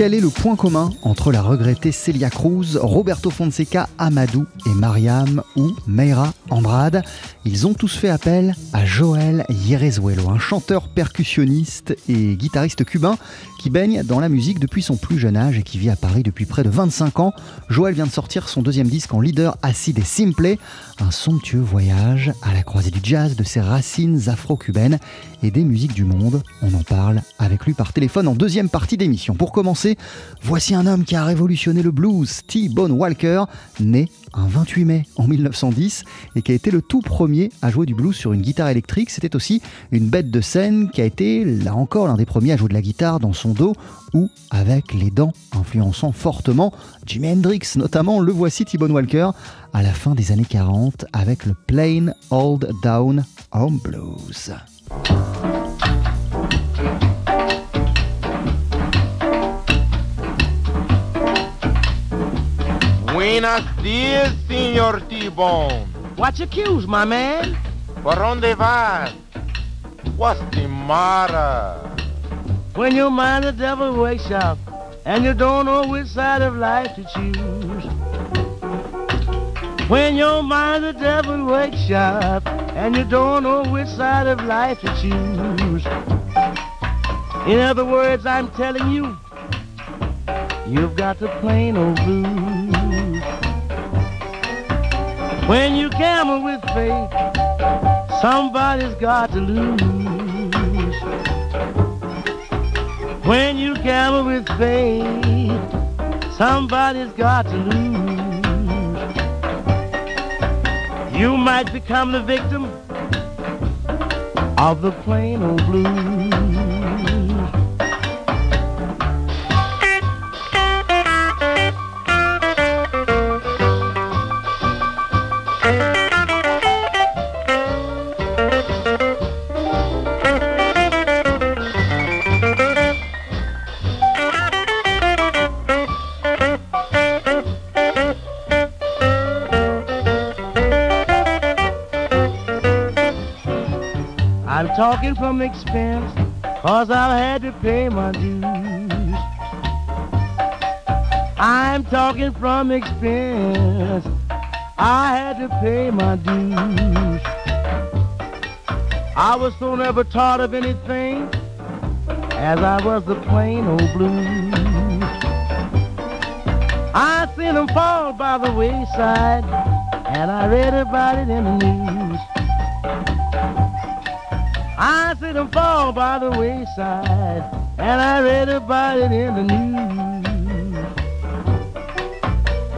Quel est le point commun entre la regrettée Celia Cruz, Roberto Fonseca, Amadou et Mariam ou Meira Andrade? Ils ont tous fait appel à Joel Yerezuelo, un chanteur percussionniste et guitariste cubain qui baigne dans la musique depuis son plus jeune âge et qui vit à Paris depuis près de 25 ans. Joël vient de sortir son deuxième disque en leader acide et simple, un somptueux voyage à la croisée du jazz, de ses racines afro-cubaines et des musiques du monde. On en parle avec lui par téléphone en deuxième partie d'émission. Pour commencer, voici un homme qui a révolutionné le blues, T-Bone Walker, né un 28 mai en 1910 et qui a été le tout premier à jouer du blues sur une guitare électrique. C'était aussi une bête de scène qui a été, là encore, l'un des premiers à jouer de la guitare dans son dos ou avec les dents, influençant fortement Jimi Hendrix, notamment le voici T-Bone Walker à la fin des années 40 avec le Plain Old Down Home Blues. Buenos dias, Senor T-Bone. Watch your cues, my man. Por onde vas? What's the matter? When your mind the devil wakes up and you don't know which side of life to choose. When your mind the devil wakes up and you don't know which side of life to choose. In other words, I'm telling you, you've got the plain old blues. When you gamble with faith, somebody's got to lose. When you gamble with faith, somebody's got to lose. You might become the victim of the plain old blues. Talking from expense, cause I've had to pay my dues. I'm talking from expense, I had to pay my dues. I was so never taught of anything as I was the plain old blues. I seen them fall by the wayside, and I read about it in the news. I see them fall by the wayside, and I read about it in the news.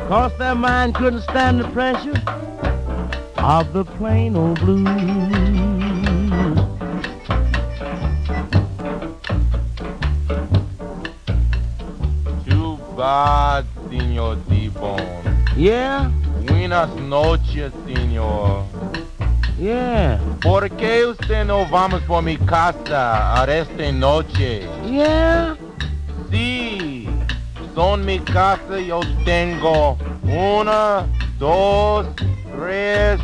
Cause their mind couldn't stand the pressure of the plain old blues. Too bad, Senor T-Bone. Yeah, Buenas noches, Senor. Yeah, ¿Por qué usted no vamos por mi casa a esta noche? yeah. Sí, son mi casa, yo tengo una, dos, tres,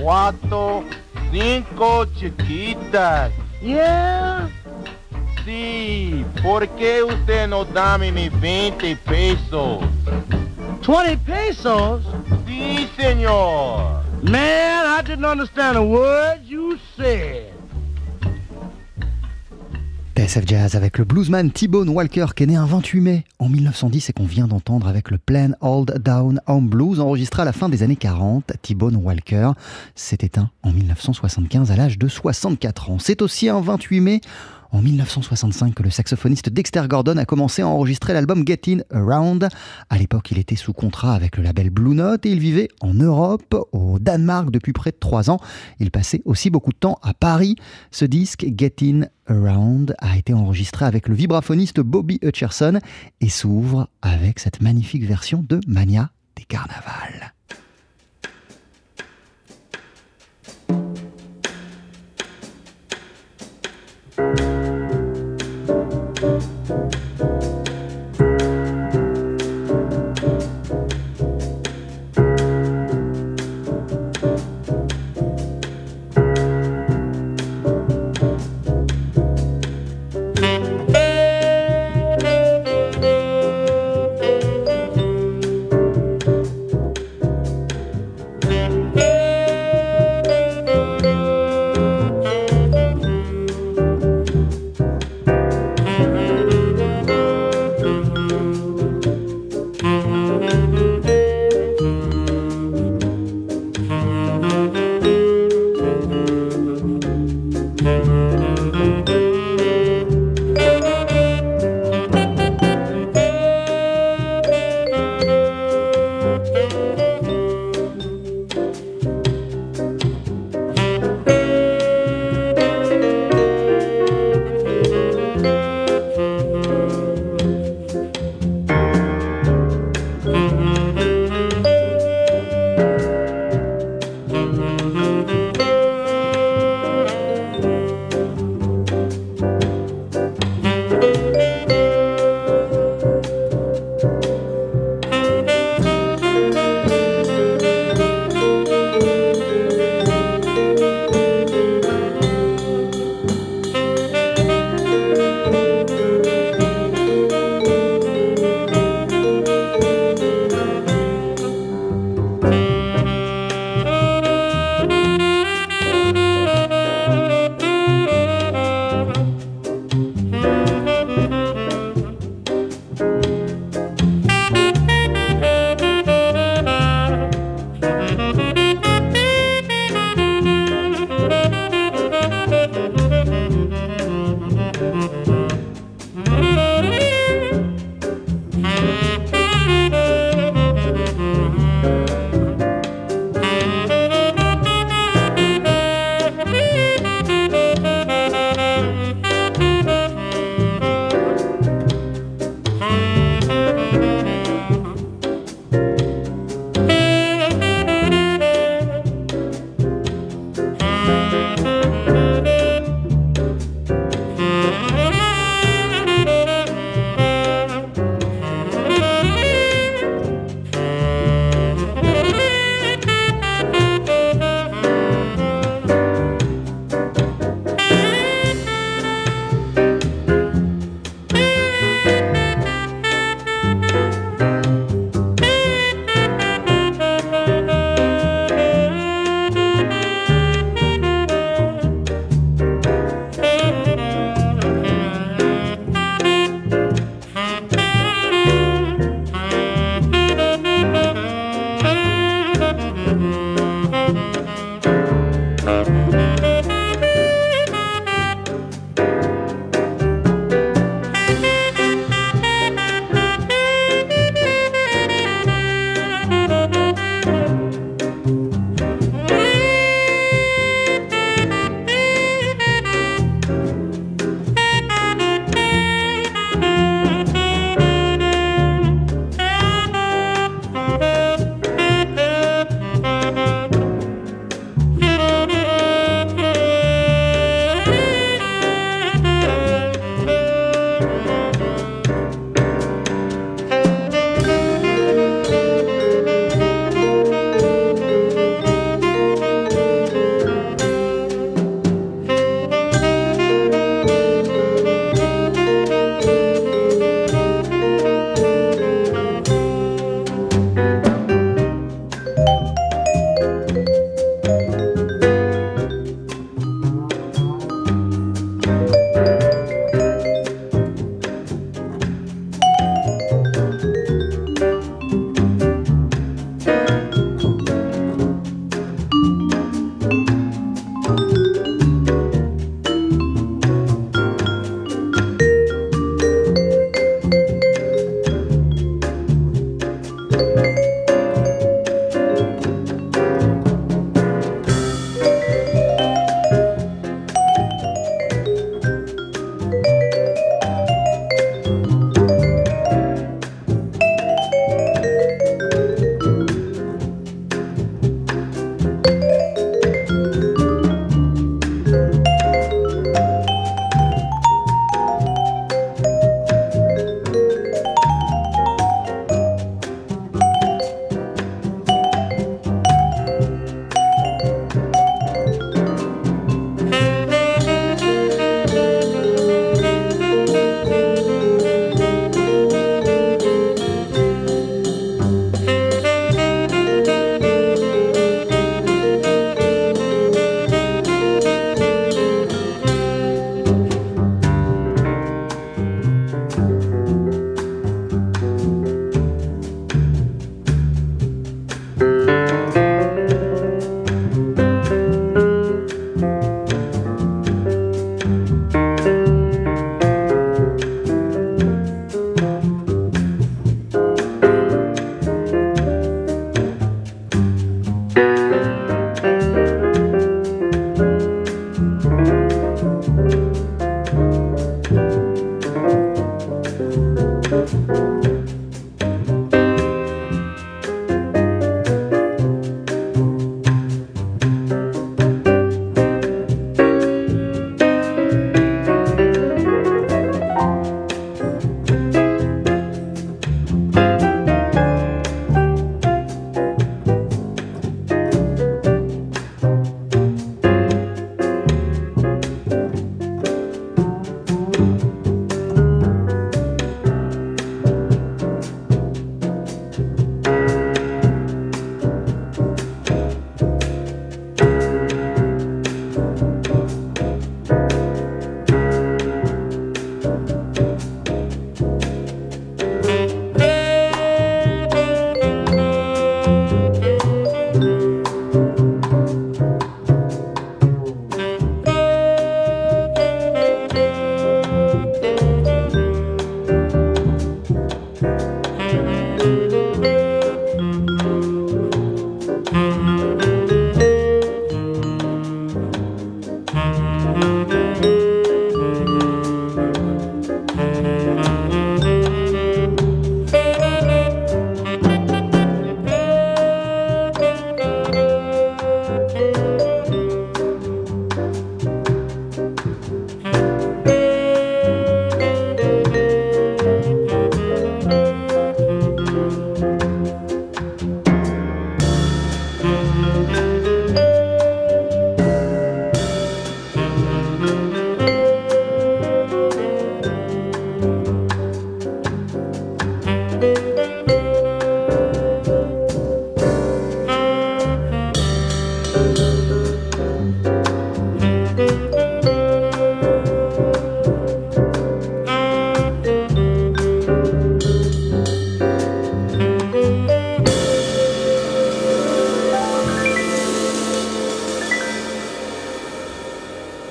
cuatro, cinco chiquitas. Yeah, Sí, ¿por qué usted no dame mis 20 pesos? 20 pesos? Sí, señor. Man, I didn't understand a word you said. TSF Jazz avec le bluesman T-Bone Walker qui est né un 28 mai en 1910 et qu'on vient d'entendre avec le Plain Old Down Home Blues enregistré à la fin des années 40. T-Bone Walker s'est éteint en 1975 à l'âge de 64 ans. C'est aussi un 28 mai en 1965 que le saxophoniste Dexter Gordon a commencé à enregistrer l'album Get In Around. À l'époque, il était sous contrat avec le label Blue Note et il vivait en Europe, au Danemark depuis près de trois ans. Il passait aussi beaucoup de temps à Paris. Ce disque Get In Around a été enregistré avec le vibraphoniste Bobby Hutcherson et s'ouvre avec cette magnifique version de Mania des carnavals.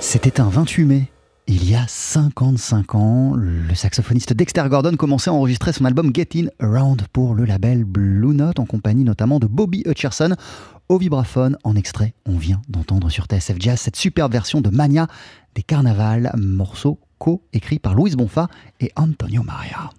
C'était un 28 mai. Il y a 55 ans, le saxophoniste Dexter Gordon commençait à enregistrer son album Get In Around pour le label Blue Note en compagnie notamment de Bobby Hutcherson au vibraphone. En extrait, on vient d'entendre sur TSF Jazz cette superbe version de Mania des Carnavals, morceau co-écrit par Louise Bonfa et Antonio Maria.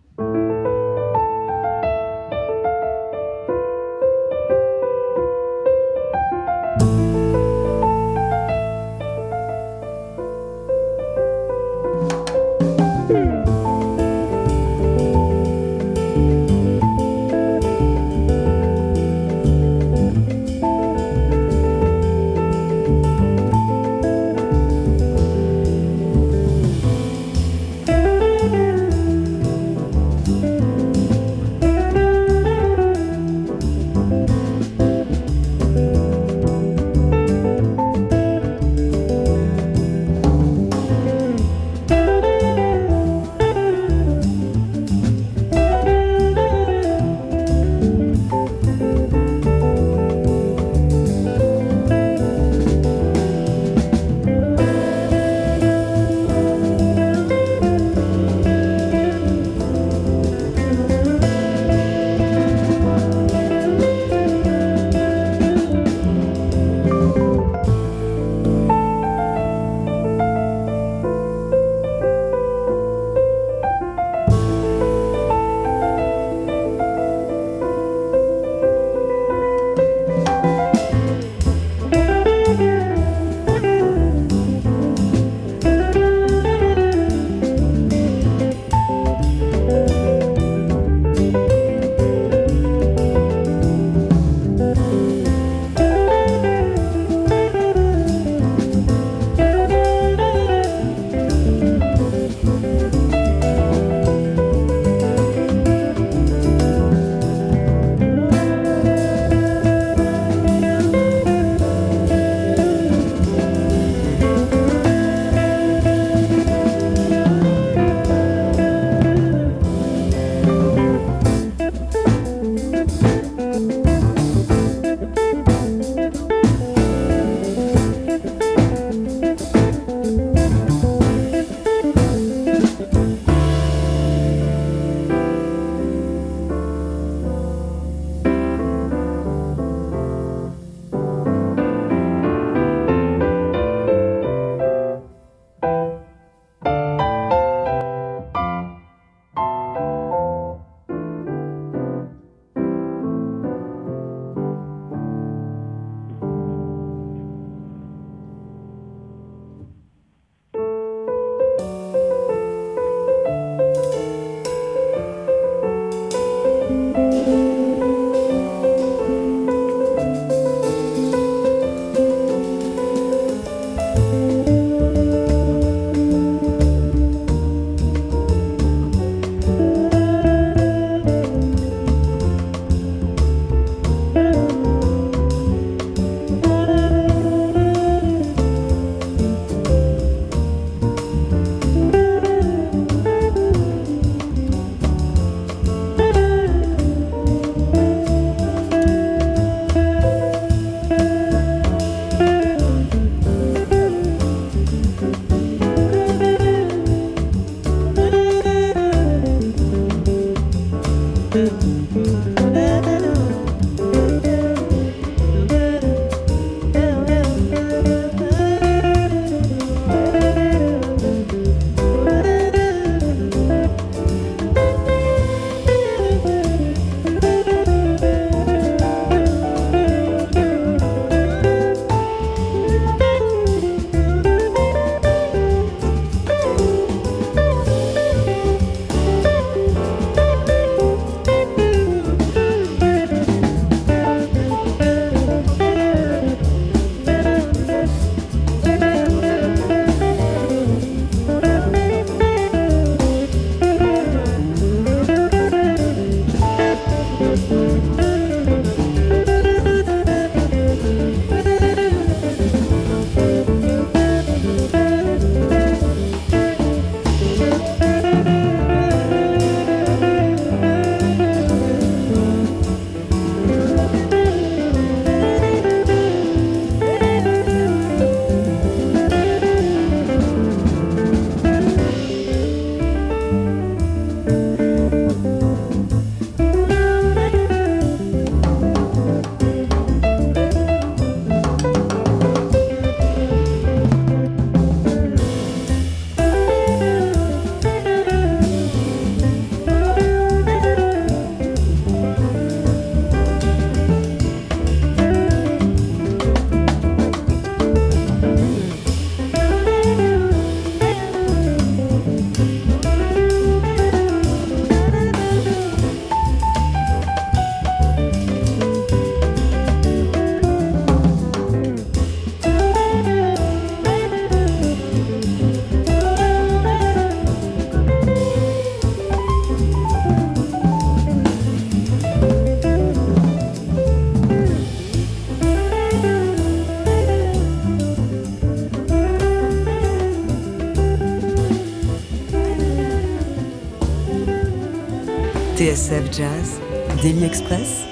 TSF Jazz, Daily Express.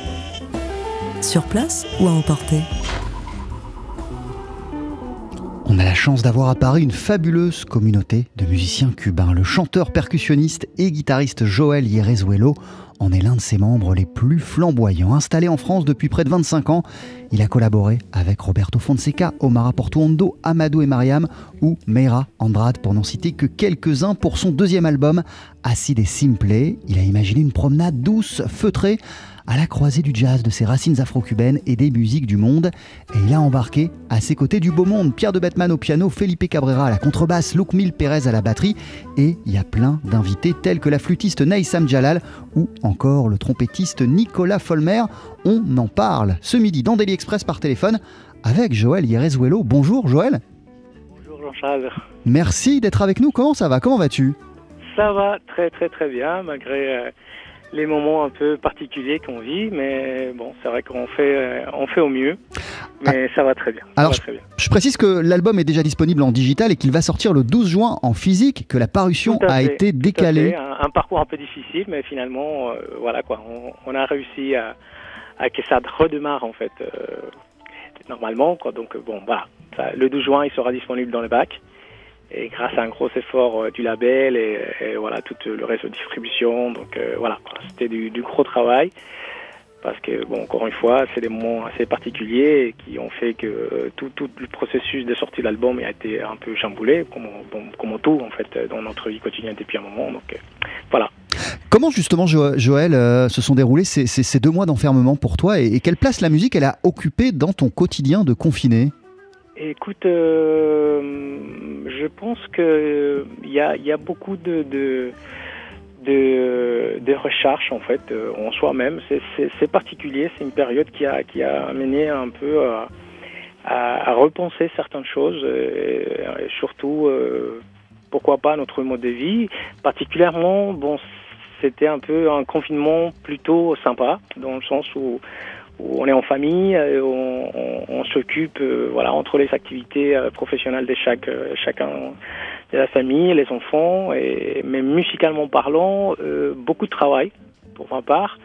Sur place ou à emporter? On a la chance d'avoir à Paris une fabuleuse communauté de musiciens cubains. Le chanteur, percussionniste et guitariste Joël Yerezuelo en est l'un de ses membres les plus flamboyants. Installé en France depuis près de 25 ans, il a collaboré avec Roberto Fonseca, Omar Portuondo, Amadou et Mariam ou Meira Andrade pour n'en citer que quelques-uns pour son deuxième album, Acide et Simple. Il a imaginé une promenade douce, feutrée, à la croisée du jazz, de ses racines afro-cubaines et des musiques du monde. Et il a embarqué à ses côtés du beau monde Pierre de Bettman au piano, Felipe Cabrera à la contrebasse, Luke Mil Pérez à la batterie. Et il y a plein d'invités tels que la flûtiste Naïsam Jalal ou encore le trompettiste Nicolas Folmer. On en parle ce midi dans Daily Express par téléphone avec Joël Yerezuelo. Bonjour Joël. Bonjour Jean-Charles. Merci d'être avec nous. Comment ça va? Comment vas-tu? Ça va très très très bien malgré euh, les moments un peu particuliers qu'on vit, mais bon, c'est vrai qu'on fait, euh, on fait au mieux, mais ça va très bien. Alors, je, très bien. je précise que l'album est déjà disponible en digital et qu'il va sortir le 12 juin en physique, que la parution a fait, été décalée. Un, un parcours un peu difficile, mais finalement, euh, voilà quoi, on, on a réussi à, à que ça redémarre en fait euh, normalement. Quoi. Donc bon, voilà, Ça, le 12 juin, il sera disponible dans le bac. Et grâce à un gros effort euh, du label et, voilà tout le réseau de distribution, donc euh, voilà, c'était du, gros travail parce que bon, encore une fois, c'est des moments assez particuliers qui ont fait que euh, tout, le processus de sortie de l'album a été un peu chamboulé, comme, bon, comme tout en fait euh, dans notre vie quotidienne depuis un moment. Donc euh, voilà. Comment justement, Jo- Joël, euh, se sont déroulés ces, deux mois d'enfermement pour toi et, et quelle place la musique elle a occupé dans ton quotidien de confiné? Écoute, euh, je pense que il y a, y a beaucoup de, de en fait euh, en soi-même. C'est- particulier, c'est une période qui a amené un peu à, repenser certaines choses, euh, et surtout euh, pourquoi pas notre mode de vie. Particulièrement, bon, c'était un peu un confinement plutôt sympa dans le sens où on est en famille, euh, on, s'occupe, euh, voilà, entre les activités euh, professionnelles de chaque chacun de la famille, les enfants, même musicalement parlant, beaucoup de travail pour ma part,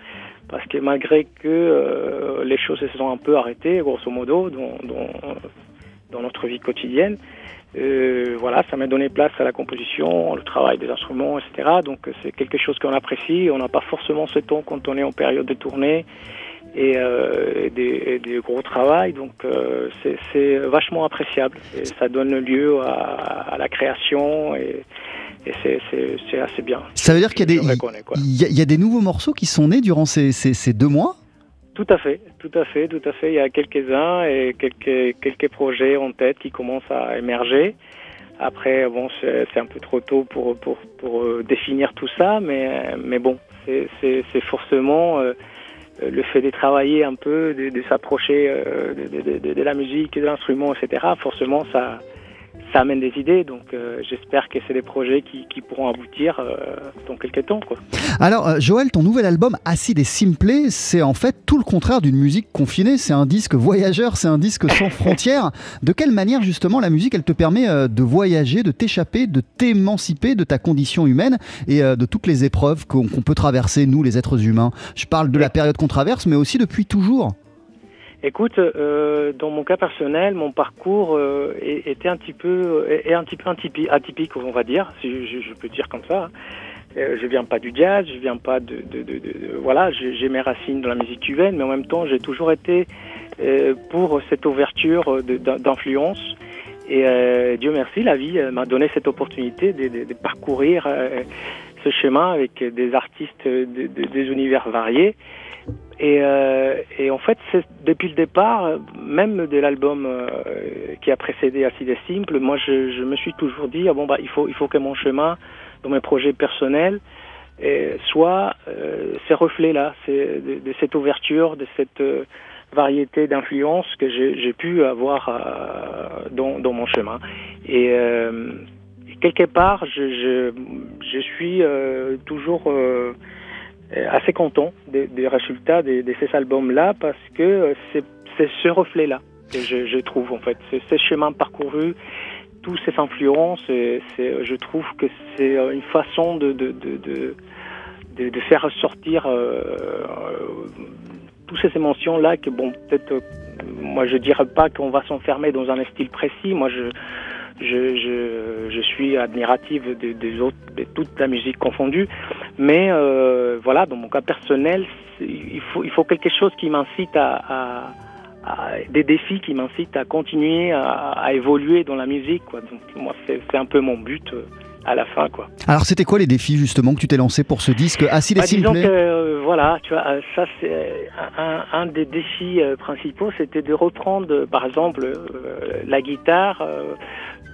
parce que malgré que les choses se sont un peu arrêtées, grosso modo, dans, dans, dans notre vie quotidienne, voilà, ça m'a donné place à la composition, le travail des instruments, etc. Donc c'est quelque chose qu'on apprécie. On n'a pas forcément ce temps quand on est en période de tournée et, euh, des, gros travail. Donc euh, c'est- vachement appréciable. Et ça donne lieu à, à la création et, et c'est- assez bien. Ça veut dire qu'il y a des, y a- y a nouveaux morceaux qui sont nés durant ces, ces- ces deux mois? Tout à fait, tout à fait, tout à fait. Il y a quelques-uns et quelques, quelques projets en tête qui commencent à émerger. Après, bon, c'est un peu trop tôt pour, pour, pour euh, définir tout ça, mais, mais bon, c'est forcément euh, le fait de travailler un peu, de, s'approcher euh, de- de la musique, de l'instrument, etc. Forcément, ça, ça amène des idées. Donc, euh, j'espère que c'est des projets qui, qui pourront aboutir euh, dans quelques temps, quoi. Alors, euh, Joël, ton nouvel album Acide et Simplé, c'est en fait tout le contraire d'une musique confinée. C'est un disque voyageur, c'est un disque sans frontières. De quelle manière, justement, la musique, elle te permet de voyager, de t'échapper, de t'émanciper de ta condition humaine et de toutes les épreuves qu'on qu'on peut traverser, nous, les êtres humains? Je parle de la période qu'on traverse, mais aussi depuis toujours. Écoute, euh, dans mon cas personnel, mon parcours euh, était un petit peu, est, un petit peu atypi- atypique, on va dire, si je, peux dire comme ça. Euh, je viens pas du jazz, je viens pas de, de, de, de- voilà, j'ai mes racines dans la musique cubaine, mais en même temps, j'ai toujours été euh, pour cette ouverture d'influence. Et euh, Dieu merci, la vie m'a donné cette opportunité de, parcourir ce chemin avec des artistes de, de- des univers variés. Et, euh, et en fait, c'est depuis le départ, même de l'album euh, qui a précédé Acide et Simple, moi je, me suis toujours dit ah bon bah il faut il faut que mon chemin dans mes projets personnels euh, soit ces reflets là, c'est de, de cette ouverture, de cette variété d'influences que j'ai pu avoir dans, dans mon chemin. Et quelque part, je, suis euh, toujours euh, assez content des, résultats de, ces albums-là parce que euh, c'est ce reflet-là que je, trouve en fait. C'est ce chemin parcouru, toutes ces influences, je trouve que c'est une façon de, faire ressortir toutes ces émotions-là que bon, peut-être, moi je dirais pas qu'on va s'enfermer dans un style précis. Moi je je, suis admirative de, autres, de toute la musique confondue, mais euh, voilà, dans mon cas personnel, il faut, quelque chose qui m'incite à, des défis qui m'incitent à continuer à, évoluer dans la musique. Donc moi, c'est c'est un peu mon but euh, à la fin, quoi. Alors, c'était quoi les défis, justement, que tu t'es lancé pour ce disque Acide et Bah, disons Simplé que euh, voilà, tu vois, euh, ça c'est un, un des défis euh, principaux, c'était de reprendre, euh, par exemple, euh, la guitare. euh,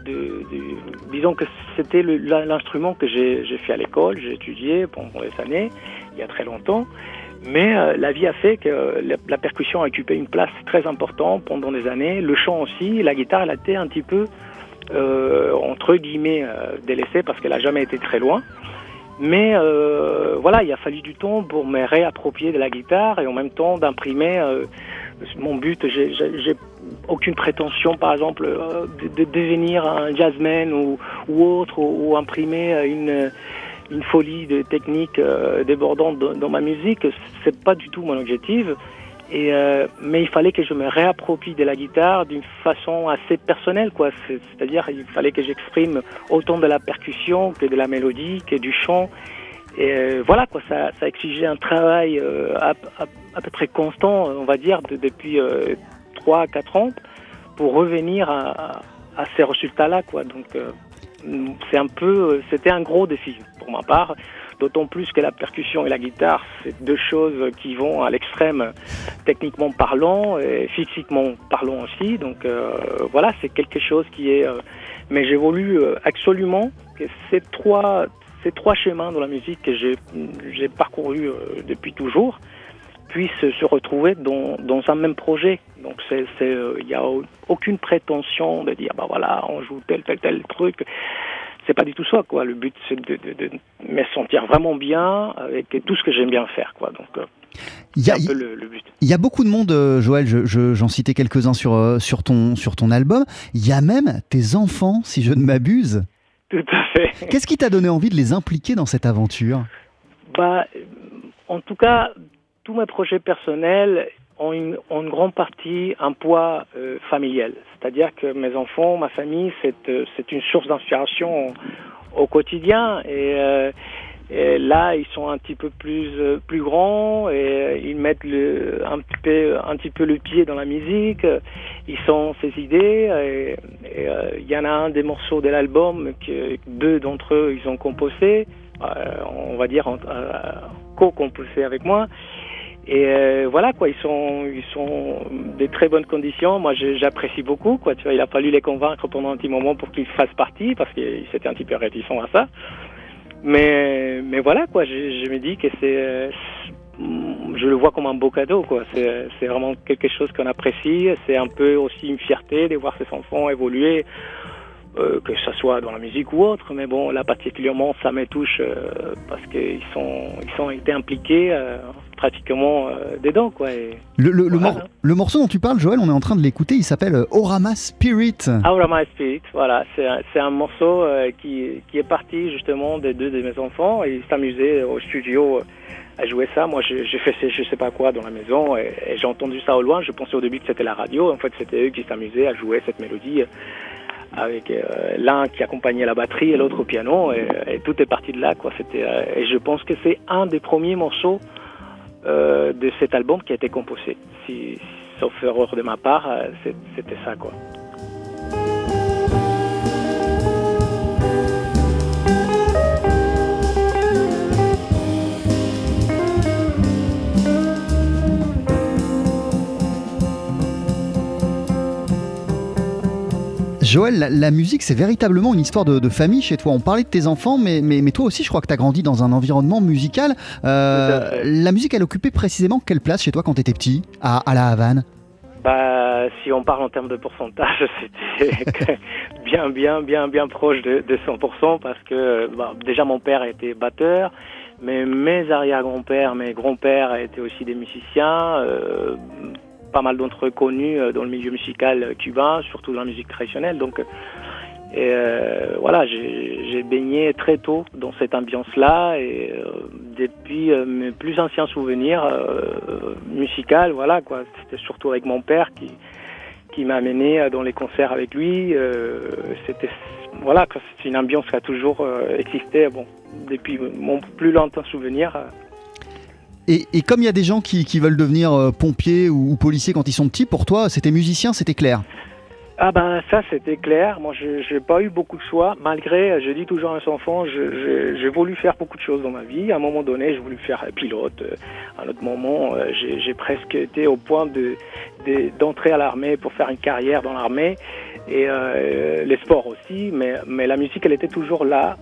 de, de- disons que c'était l'instrument que j'ai j'ai fait à l'école, j'ai étudié pendant des années, il y a très longtemps. Mais euh, la vie a fait que euh, la, la percussion a occupé une place très importante pendant des années. Le chant aussi, la guitare, elle a été un petit peu euh, entre guillemets euh, délaissée parce qu'elle a jamais été très loin. Mais euh, voilà, il a fallu du temps pour me réapproprier de la guitare et en même temps d'imprimer euh, mon but. J'ai- aucune prétention, par exemple, euh, de, de devenir un jazzman ou, ou autre, ou, ou imprimer une, une folie de technique euh, débordante dans, dans ma musique. C'est pas du tout mon objectif. Et euh, mais il fallait que je me réapproprie de la guitare d'une façon assez personnelle, quoi. C'est- C'est-à-dire, il fallait que j'exprime autant de la percussion que de la mélodie, que du chant. Et euh, voilà, quoi. Ça, ça exigeait un travail euh, à, à- à peu près constant, on va dire, de- depuis euh, 3 4 ans, pour revenir à, à ces résultats-là, quoi. Donc, euh, c'est un peu, c'était un gros défi pour ma part. D'autant plus que la percussion et la guitare, c'est deux choses qui vont à l'extrême techniquement parlant et physiquement parlant aussi. Donc euh, voilà, c'est quelque chose qui est. euh, mais j'évolue euh, absolument que ces trois, ces trois chemins dans la musique que j'ai, parcouru euh, depuis toujours puissent se retrouver dans, dans un même projet. Donc euh, il n'y a aucune prétention de dire bah voilà, on joue tel tel tel truc c'est pas du tout ça quoi. Le but c'est de, de, de me sentir vraiment bien avec tout ce que j'aime bien faire quoi. Donc euh, Il y a- un peu le, le but. Il y a beaucoup de monde, euh, Joël, je- je- j'en citais quelques-uns sur, euh, sur, ton, sur ton album. Il y a même tes enfants, si je ne m'abuse. Tout à fait. Qu'est-ce qui t'a donné envie de les impliquer dans cette aventure? Bah, en tout cas, tous mes projets personnels, ont une, ont une grande partie un poids euh, familial. C'est-à-dire que mes enfants, ma famille, c'est euh, c'est une source d'inspiration au, quotidien. Et, euh, et là, ils sont un petit peu plus euh, plus grands et euh, ils mettent le, un petit peu un petit peu le pied dans la musique. Ils sont ces idées. Et euh, il y en a un des morceaux de l'album que deux d'entre eux ils ont composé. on va dire co-composé avec moi. Et euh, voilà quoi, ils sont ils sont des très bonnes conditions. Moi, j'apprécie beaucoup quoi. Tu vois, il a fallu les convaincre pendant un petit moment pour qu'ils fassent partie parce qu'ils étaient un petit peu réticents à ça. Mais mais voilà quoi, je, je me dis que c'est euh, je le vois comme un beau cadeau quoi. C'est c'est vraiment quelque chose qu'on apprécie. C'est un peu aussi une fierté de voir ses enfants évoluer. Euh, que ce soit dans la musique ou autre, mais bon, là particulièrement, ça me touche euh, parce qu'ils sont, ils ont été impliqués euh, pratiquement euh, dedans, quoi. Et Le, le- le Voilà. mor- le morceau dont tu parles, Joël, on est en train de l'écouter, il s'appelle Orama Spirit. Aura My Spirit, voilà, c'est un, morceau qui, qui est parti justement des deux de mes enfants et ils s'amusaient au studio à jouer ça. Moi, j'ai fait je sais pas quoi dans la maison et, et j'ai entendu ça au loin. Je pensais au début que c'était la radio. En fait, c'était eux qui s'amusaient à jouer cette mélodie avec euh, l'un qui accompagnait la batterie et l'autre au piano et, tout est parti de là. C'était euh, et je pense que c'est un des premiers morceaux euh, de cet album qui a été composé. Sauf erreur de ma part, c'était ça, quoi. Joël, la, la musique, c'est véritablement une histoire de, de famille chez toi. On parlait de tes enfants, mais, mais, mais toi aussi, je crois que tu as grandi dans un environnement musical. Euh, la musique, elle occupait précisément quelle place chez toi quand tu étais petit, à, à la Havane? Bah, si on parle en termes de pourcentage, c'était bien, bien, bien, bien proche de, de 100% parce que bah, déjà mon père était batteur, mais mes arrière-grands-pères, mes grands-pères étaient aussi des musiciens, euh, pas mal d'entre eux connus euh, dans le milieu musical cubain, surtout dans la musique traditionnelle. Donc, euh, voilà, j'ai baigné très tôt dans cette ambiance-là et euh, depuis euh, mes plus anciens souvenirs euh, musicaux, voilà quoi, c'était surtout avec mon père qui qui m'a amené euh, dans les concerts avec lui. euh, c'était voilà, c'est une ambiance qui a toujours euh, existé, bon, depuis mon plus lointain souvenir. Et, comme il y a des gens qui, veulent devenir euh, pompiers ou, ou policiers quand ils sont petits, pour toi, c'était musicien, c'était clair. Ah ben ça c'était clair. Moi je n'ai pas eu beaucoup de choix. Malgré, euh, je dis toujours à mes enfants, j'ai voulu faire beaucoup de choses dans ma vie. À un moment donné, j'ai voulu faire pilote. Euh, À un autre moment, j'ai presque été au point de de- d'entrer à l'armée pour faire une carrière dans l'armée et les sports aussi. Mais la musique, elle était toujours là.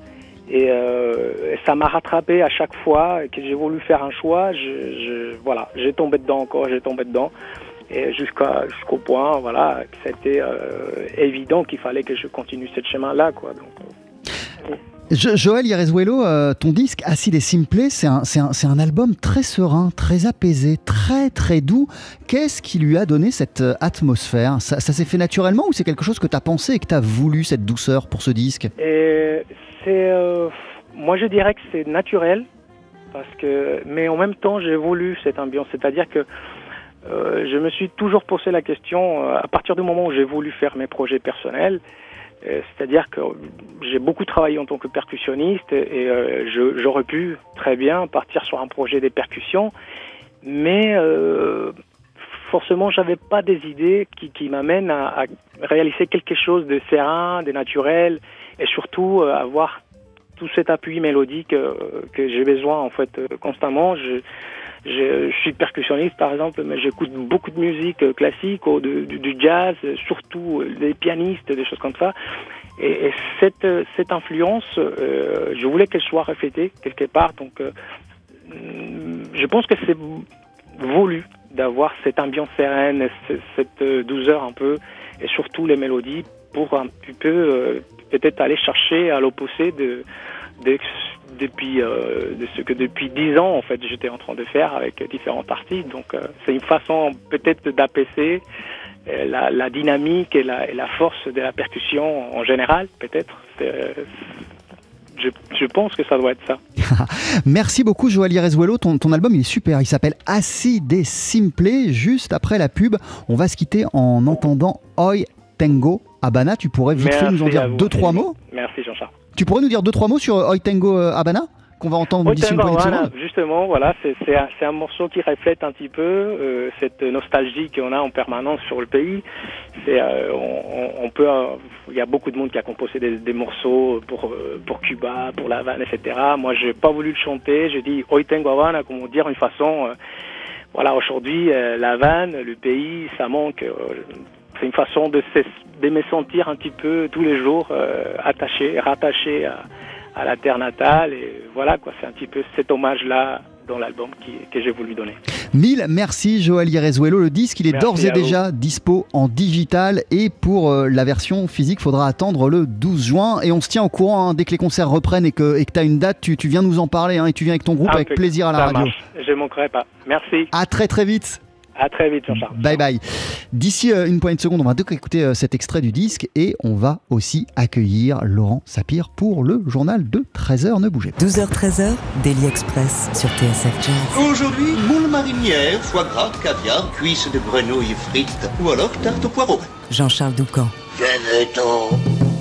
Et, euh, et ça m'a rattrapé à chaque fois que j'ai voulu faire un choix. Je, je- voilà, j'ai tombé dedans encore, j'ai tombé dedans et jusqu'à jusqu'au point voilà que c'était euh, évident qu'il fallait que je continue ce chemin là quoi donc euh, Jo- Joël Yarezuelo, euh, ton disque Acide et Simple, c'est un, c'est un- c'est un album très serein, très apaisé, très très doux. Qu'est-ce qui lui a donné cette atmosphère? Ça, ça s'est fait naturellement ou c'est quelque chose que tu as pensé et que tu as voulu, cette douceur pour ce disque? Et euh, moi je dirais que c'est naturel parce que mais en même temps j'ai voulu cette ambiance. C'est-à-dire que euh, je me suis toujours posé la question euh, à partir du moment où j'ai voulu faire mes projets personnels c'est-à-dire que j'ai beaucoup travaillé en tant que percussionniste et j'aurais pu très bien partir sur un projet des percussions, mais euh, forcément j'avais pas des idées qui, m'amènent à réaliser quelque chose de serein, de naturel et surtout euh, avoir tout cet appui mélodique euh, que j'ai besoin en fait euh, constamment. Je, suis percussionniste par exemple, mais j'écoute beaucoup de musique classique, ou du, jazz, surtout des pianistes, des choses comme ça. Et, et cette, influence, je voulais qu'elle soit reflétée quelque part. Donc, mm, je pense que c'est voulu d'avoir cette ambiance sereine, ce- cette douceur un peu, et surtout les mélodies pour un petit peu euh, peut-être aller chercher à l'opposé de, de- depuis euh, ce que depuis dix ans en fait j'étais en train de faire avec différents artistes. Donc euh, c'est une façon peut-être d'apaiser la, dynamique et la, force de la percussion en général peut-être. Je, pense que ça doit être ça. Merci beaucoup Joël Yerezuelo, ton, album il est super, il s'appelle Acide et Simple. Juste après la pub, on va se quitter en entendant Oi Tengo Habana. Tu pourrais vite fait nous en dire deux, trois mots Merci Jean-Charles. Tu pourrais nous dire deux, trois mots sur euh, Habana qu'on va entendre d'ici une voilà, justement, voilà, c'est un, morceau qui reflète un petit peu euh, cette nostalgie qu'on a en permanence sur le pays. Euh, on, peut, euh, il y a beaucoup de monde qui a composé des, des morceaux pour euh, pour Cuba, pour La Havane, etc. Moi, j'ai pas voulu le chanter. J'ai dit Hoy tengo Havana, comment dire, une façon. euh, voilà, aujourd'hui, euh, La Havane, le pays, ça manque. C'est une façon de, me sentir un petit peu tous les jours euh, attaché, rattaché à, à la terre natale. Et voilà, quoi, c'est un petit peu cet hommage-là dans l'album que j'ai voulu donner. Mille merci Joël Yerezuelo. Le disque, il est d'ores et vous. déjà dispo en digital et pour euh, la version physique, faudra attendre le 12 juin. Et on se tient au courant hein, dès que les concerts reprennent et que tu as une date, tu, tu viens nous en parler hein, et tu viens avec ton groupe avec Impeccable. plaisir à la radio. marche. Je ne manquerai pas. Merci. À très très vite. À très vite, Jean-Charles. Bye bye. D'ici euh, une poignée de secondes, on va donc écouter euh, cet extrait du disque et on va aussi accueillir Laurent Sapir pour le journal de 13h. Ne bougez pas. 12h-13h, Daily Express sur TSF Jazz. Aujourd'hui, moule marinière, foie gras, caviar, cuisses de grenouille frites ou alors tarte au poireau. Jean-Charles Doucan. Venez-t'en Thank